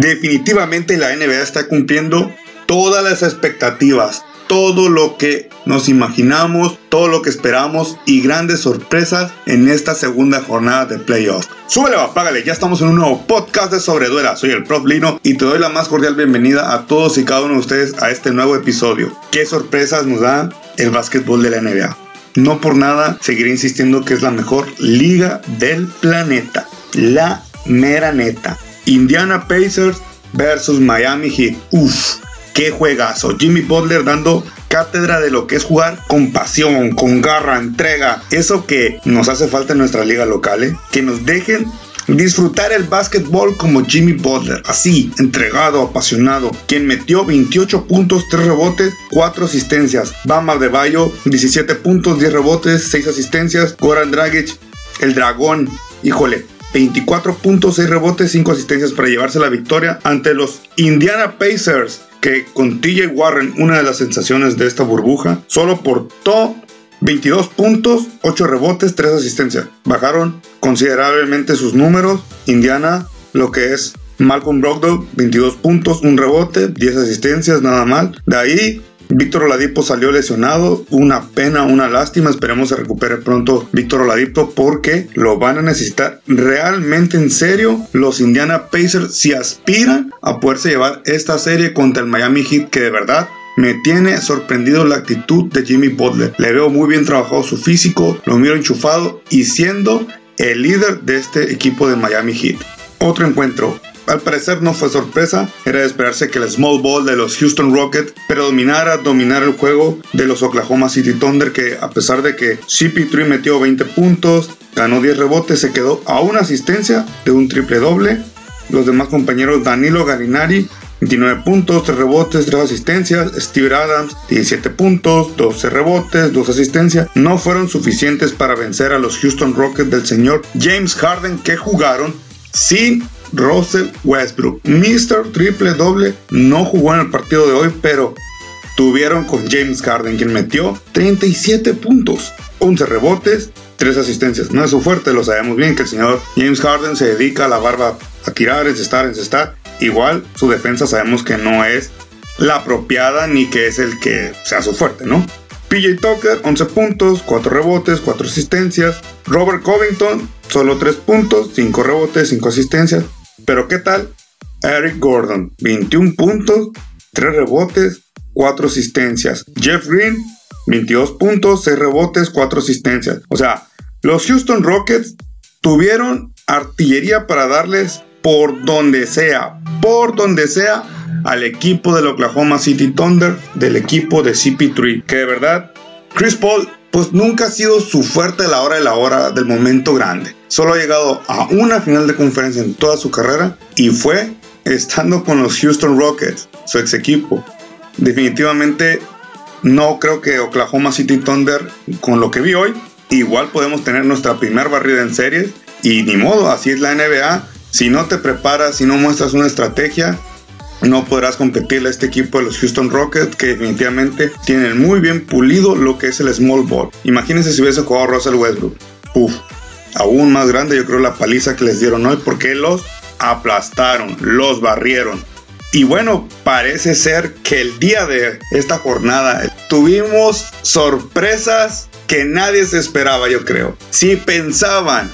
Definitivamente la NBA está cumpliendo todas las expectativas, todo lo que nos imaginamos, todo lo que esperamos y grandes sorpresas en esta segunda jornada de playoffs. Súbele, apágale, ya estamos en un nuevo podcast de Sobreduela. Soy el Prof Lino y te doy la más cordial bienvenida a todos y cada uno de ustedes a este nuevo episodio. ¿Qué sorpresas nos da el básquetbol de la NBA? No por nada seguiré insistiendo que es la mejor liga del planeta. La mera neta. Indiana Pacers versus Miami Heat. Uf, qué juegazo. Jimmy Butler dando cátedra de lo que es jugar con pasión, con garra, entrega. Eso que nos hace falta en nuestra liga local. ¿eh? Que nos dejen disfrutar el básquetbol como Jimmy Butler, así, entregado, apasionado, quien metió 28 puntos, 3 rebotes, 4 asistencias. Bama de Bayo, 17 puntos, 10 rebotes, 6 asistencias. Goran Dragic, el dragón, híjole, 24 puntos, 6 rebotes, 5 asistencias para llevarse la victoria ante los Indiana Pacers, que con TJ Warren, una de las sensaciones de esta burbuja, solo portó 22 puntos, 8 rebotes, 3 asistencias. Bajaron considerablemente sus números. Indiana, lo que es Malcolm Brogdon, 22 puntos, 1 rebote, 10 asistencias, nada mal. De ahí Víctor Oladipo salió lesionado, una pena, una lástima, esperemos se recupere pronto Víctor Oladipo porque lo van a necesitar realmente en serio los Indiana Pacers si aspiran a poderse llevar esta serie contra el Miami Heat que de verdad me tiene sorprendido la actitud de Jimmy Butler. Le veo muy bien trabajado su físico, lo miro enchufado y siendo el líder de este equipo de Miami Heat. Otro encuentro, al parecer no fue sorpresa, era de esperarse que el small ball de los Houston Rockets predominara, dominar el juego de los Oklahoma City Thunder que a pesar de que CP3 metió 20 puntos, ganó 10 rebotes, se quedó a una asistencia de un triple doble. Los demás compañeros Danilo Galinari 29 puntos, 3 rebotes, 3 asistencias. Steve Adams, 17 puntos, 12 rebotes, 2 asistencias. No fueron suficientes para vencer a los Houston Rockets del señor James Harden que jugaron sin Russell Westbrook. Mr. Triple Doble no jugó en el partido de hoy, pero tuvieron con James Harden, quien metió 37 puntos, 11 rebotes, 3 asistencias. No es su fuerte, lo sabemos bien que el señor James Harden se dedica a la barba a tirar, encestar, encestar. Igual su defensa sabemos que no es la apropiada ni que es el que sea su fuerte, ¿no? PJ Tucker, 11 puntos, 4 rebotes, 4 asistencias. Robert Covington, solo 3 puntos, 5 rebotes, 5 asistencias. Pero ¿qué tal? Eric Gordon, 21 puntos, 3 rebotes, 4 asistencias. Jeff Green, 22 puntos, 6 rebotes, 4 asistencias. O sea, los Houston Rockets tuvieron artillería para darles por donde sea, por donde sea al equipo del Oklahoma City Thunder, del equipo de CP3, que de verdad Chris Paul pues nunca ha sido su fuerte a la hora de la hora del momento grande. Solo ha llegado a una final de conferencia en toda su carrera y fue estando con los Houston Rockets, su ex equipo. Definitivamente no creo que Oklahoma City Thunder, con lo que vi hoy, igual podemos tener nuestra primera barrida en series y ni modo, así es la NBA. Si no te preparas, si no muestras una estrategia, no podrás competirle a este equipo de los Houston Rockets que definitivamente tienen muy bien pulido lo que es el small ball. Imagínense si hubiese jugado Russell Westbrook. Uf, aún más grande yo creo la paliza que les dieron hoy porque los aplastaron, los barrieron. Y bueno, parece ser que el día de esta jornada tuvimos sorpresas que nadie se esperaba, yo creo. Si pensaban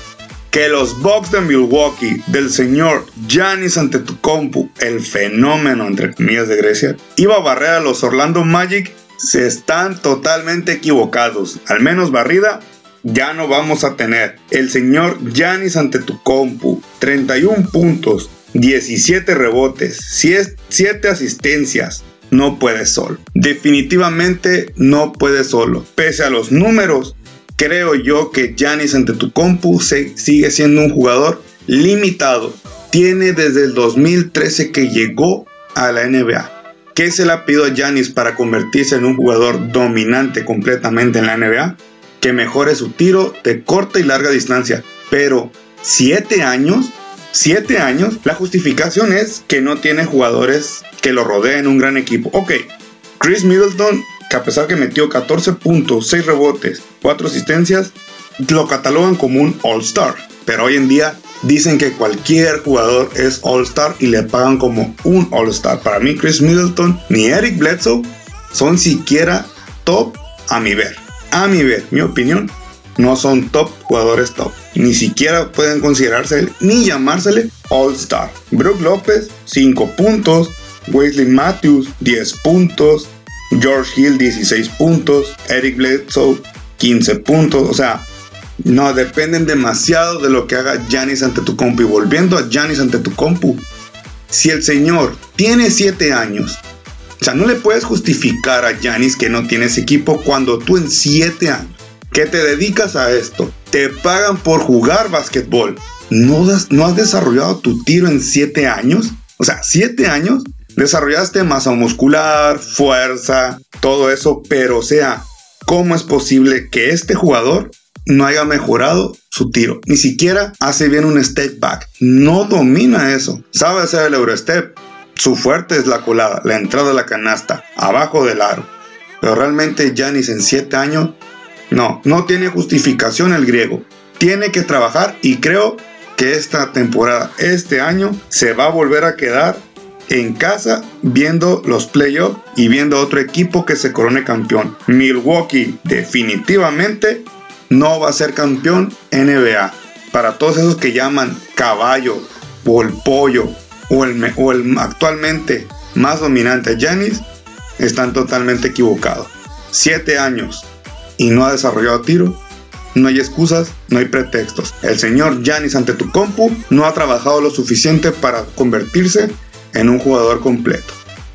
que los Bucks de Milwaukee del señor Giannis Antetokounmpo, el fenómeno entre comillas de Grecia, iba a barrer a los Orlando Magic, se están totalmente equivocados. Al menos barrida ya no vamos a tener. El señor Giannis Antetokounmpo, 31 puntos, 17 rebotes, 7 asistencias. No puede solo. Definitivamente no puede solo. Pese a los números, creo yo que Giannis Antetokounmpo sigue siendo un jugador limitado. Tiene desde el 2013 que llegó a la NBA. ¿Qué se le ha pedido a Giannis para convertirse en un jugador dominante completamente en la NBA? Que mejore su tiro de corta y larga distancia. Pero 7 años, 7 años, la justificación es que no tiene jugadores que lo rodeen un gran equipo. Ok, Chris Middleton que a pesar que metió 14 puntos, 6 rebotes, 4 asistencias, lo catalogan como un All-Star. Pero hoy en día dicen que cualquier jugador es All-Star y le pagan como un All-Star. Para mí, Chris Middleton ni Eric Bledsoe son siquiera top a mi ver. A mi ver, mi opinión, no son top jugadores top. Ni siquiera pueden considerarse ni llamársele All-Star. Brook López, 5 puntos. Wesley Matthews, 10 puntos. George Hill, 16 puntos. Eric Bledsoe, 15 puntos. O sea, no dependen demasiado de lo que haga Janis ante tu compu. Y volviendo a Janis ante tu compu, si el señor tiene 7 años, o sea, no le puedes justificar a Janis que no tienes equipo cuando tú en 7 años que te dedicas a esto, te pagan por jugar básquetbol, ¿no, no has desarrollado tu tiro en 7 años? O sea, 7 años, desarrollaste masa muscular, fuerza, todo eso, pero o sea, ¿cómo es posible que este jugador no haya mejorado su tiro? Ni siquiera hace bien un step back, no domina eso, sabe hacer el Eurostep. Su fuerte es la colada, la entrada de la canasta, abajo del aro. Pero realmente Janis en 7 años no, no tiene justificación el griego. Tiene que trabajar y creo que esta temporada, este año, se va a volver a quedar en casa viendo los playoffs y viendo otro equipo que se corone campeón. Milwaukee definitivamente no va a ser campeón NBA. Para todos esos que llaman caballo o el pollo o el, o el actualmente más dominante Janis, están totalmente equivocados. Siete años y no ha desarrollado tiro, no hay excusas, no hay pretextos. El señor Giannis ante tu compu no ha trabajado lo suficiente para convertirse en un jugador completo.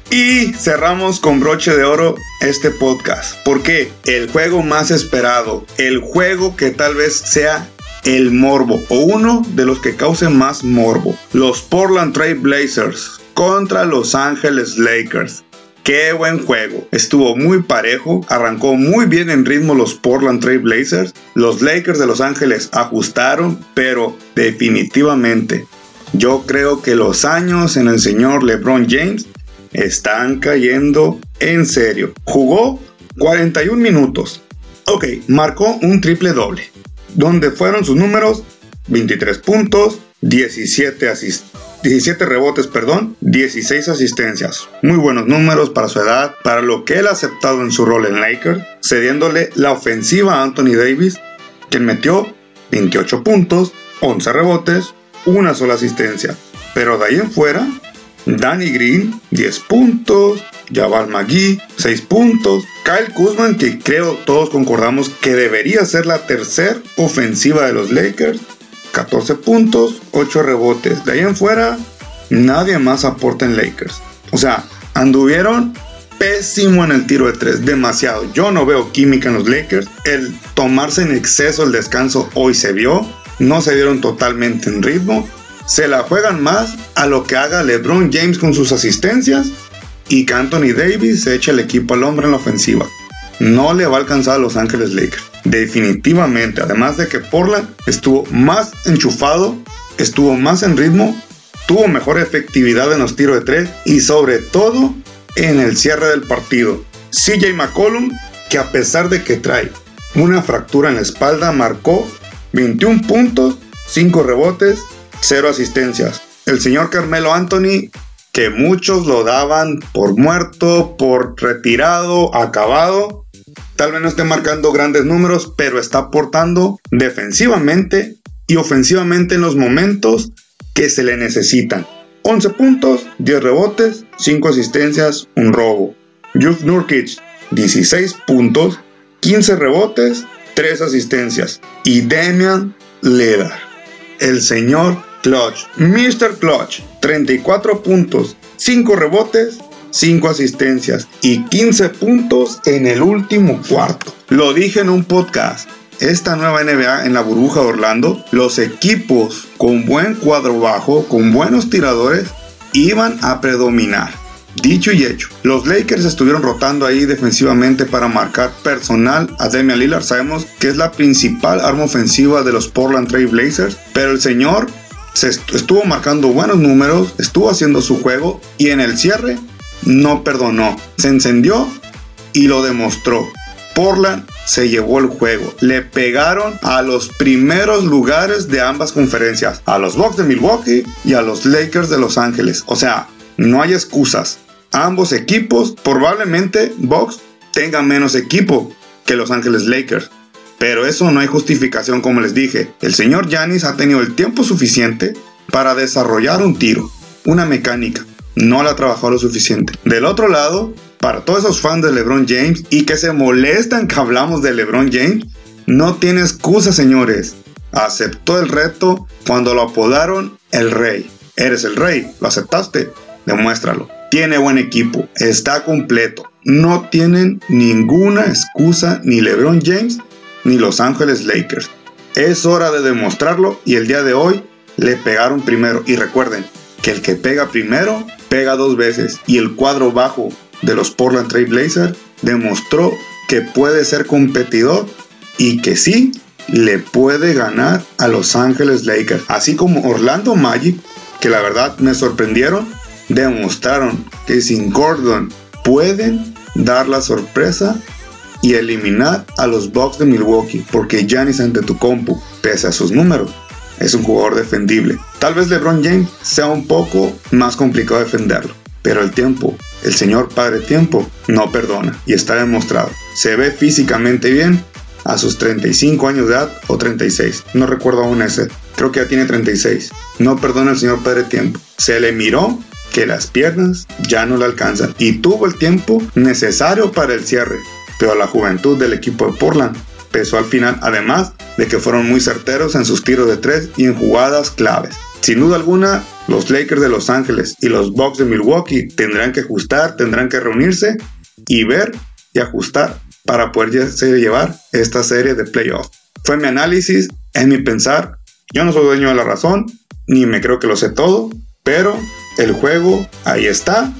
Y cerramos con broche de oro este podcast. Porque el juego más esperado, el juego que tal vez sea el morbo o uno de los que causen más morbo. Los Portland Trail Blazers contra Los Angeles Lakers. Qué buen juego. Estuvo muy parejo. Arrancó muy bien en ritmo los Portland Trail Blazers. Los Lakers de Los Ángeles ajustaron, pero definitivamente yo creo que los años en el señor LeBron James están cayendo en serio. Jugó 41 minutos. Ok, marcó un triple doble. Donde fueron sus números 23 puntos, 17 asistencias 17 rebotes, perdón, 16 asistencias. Muy buenos números para su edad, para lo que él ha aceptado en su rol en Lakers, cediéndole la ofensiva a Anthony Davis, quien metió 28 puntos, 11 rebotes, una sola asistencia. Pero de ahí en fuera, Danny Green, 10 puntos, Jabal McGee, 6 puntos, Kyle Kuzman, que creo todos concordamos que debería ser la tercera ofensiva de los Lakers, 14 puntos, 8 rebotes. De ahí en fuera, nadie más aporta en Lakers. O sea, anduvieron pésimo en el tiro de 3, demasiado. Yo no veo química en los Lakers. El tomarse en exceso el descanso hoy se vio. No se vieron totalmente en ritmo. Se la juegan más a lo que haga LeBron James con sus asistencias y que Anthony Davis se eche el equipo al hombre en la ofensiva. No le va a alcanzar a Los Ángeles Lakers. Definitivamente, además de que Portland estuvo más enchufado, estuvo más en ritmo, tuvo mejor efectividad en los tiros de tres y sobre todo en el cierre del partido. CJ McCollum, que a pesar de que trae una fractura en la espalda, marcó 21 puntos, 5 rebotes, 0 asistencias. El señor Carmelo Anthony, que muchos lo daban por muerto, por retirado, acabado, Tal vez no esté marcando grandes números, pero está aportando defensivamente y ofensivamente en los momentos que se le necesitan. 11 puntos, 10 rebotes, 5 asistencias, un robo. Yuf Nurkic, 16 puntos, 15 rebotes, 3 asistencias. Y Damian Lillard, el señor Clutch, Mr. Clutch, 34 puntos, 5 rebotes, 5 asistencias y 15 puntos en el último cuarto. Lo dije en un podcast. Esta nueva NBA en la burbuja de Orlando, los equipos con buen cuadro bajo, con buenos tiradores, iban a predominar. Dicho y hecho, los Lakers estuvieron rotando ahí defensivamente para marcar personal a Damian Lillard. Sabemos que es la principal arma ofensiva de los Portland Trail Blazers, pero el señor se estuvo marcando buenos números, estuvo haciendo su juego y en el cierre no perdonó, se encendió y lo demostró. Portland se llevó el juego. Le pegaron a los primeros lugares de ambas conferencias, a los Bucks de Milwaukee y a los Lakers de Los Ángeles. O sea, no hay excusas. Ambos equipos, probablemente Bucks tenga menos equipo que Los Ángeles Lakers. Pero eso no hay justificación como les dije. El señor Yanis ha tenido el tiempo suficiente para desarrollar un tiro, una mecánica. No la trabajó lo suficiente. Del otro lado, para todos esos fans de LeBron James y que se molestan que hablamos de LeBron James, no tiene excusa, señores. Aceptó el reto cuando lo apodaron el rey. Eres el rey, lo aceptaste, demuéstralo. Tiene buen equipo, está completo. No tienen ninguna excusa ni LeBron James ni Los Ángeles Lakers. Es hora de demostrarlo y el día de hoy le pegaron primero. Y recuerden que el que pega primero pega dos veces. Y el cuadro bajo de los Portland Trail Blazers demostró que puede ser competidor y que sí le puede ganar a Los Ángeles Lakers. Así como Orlando Magic, que la verdad me sorprendieron, demostraron que sin Gordon pueden dar la sorpresa y eliminar a los Bucks de Milwaukee, porque Giannis Antetokounmpo, pese a sus números, es un jugador defendible. Tal vez LeBron James sea un poco más complicado defenderlo, pero el tiempo, el señor Padre Tiempo, no perdona y está demostrado. Se ve físicamente bien a sus 35 años de edad o 36, no recuerdo aún ese, creo que ya tiene 36. No perdona el señor Padre Tiempo. Se le miró que las piernas ya no le alcanzan y tuvo el tiempo necesario para el cierre pero la juventud del equipo de Portland pesó al final, además de que fueron muy certeros en sus tiros de tres y en jugadas claves. Sin duda alguna, los Lakers de Los Ángeles y los Bucks de Milwaukee tendrán que ajustar, tendrán que reunirse y ver y ajustar para poder llevar esta serie de playoffs. Fue mi análisis, es mi pensar. Yo no soy dueño de la razón, ni me creo que lo sé todo, pero el juego ahí está.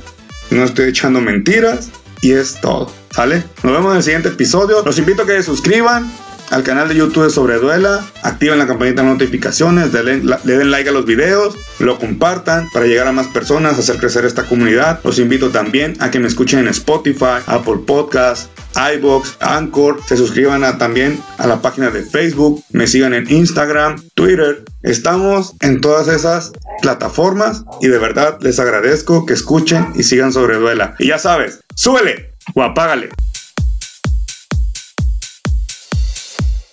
No estoy echando mentiras y es todo. ¿Sale? Nos vemos en el siguiente episodio. Los invito a que se suscriban al canal de YouTube de Sobre Duela, activen la campanita de notificaciones, le den like a los videos, lo compartan para llegar a más personas, hacer crecer esta comunidad. Los invito también a que me escuchen en Spotify, Apple Podcasts, iBox, Anchor, se suscriban también a la página de Facebook, me sigan en Instagram, Twitter. Estamos en todas esas plataformas y de verdad les agradezco que escuchen y sigan sobre Duela. Y ya sabes, súbele o apágale.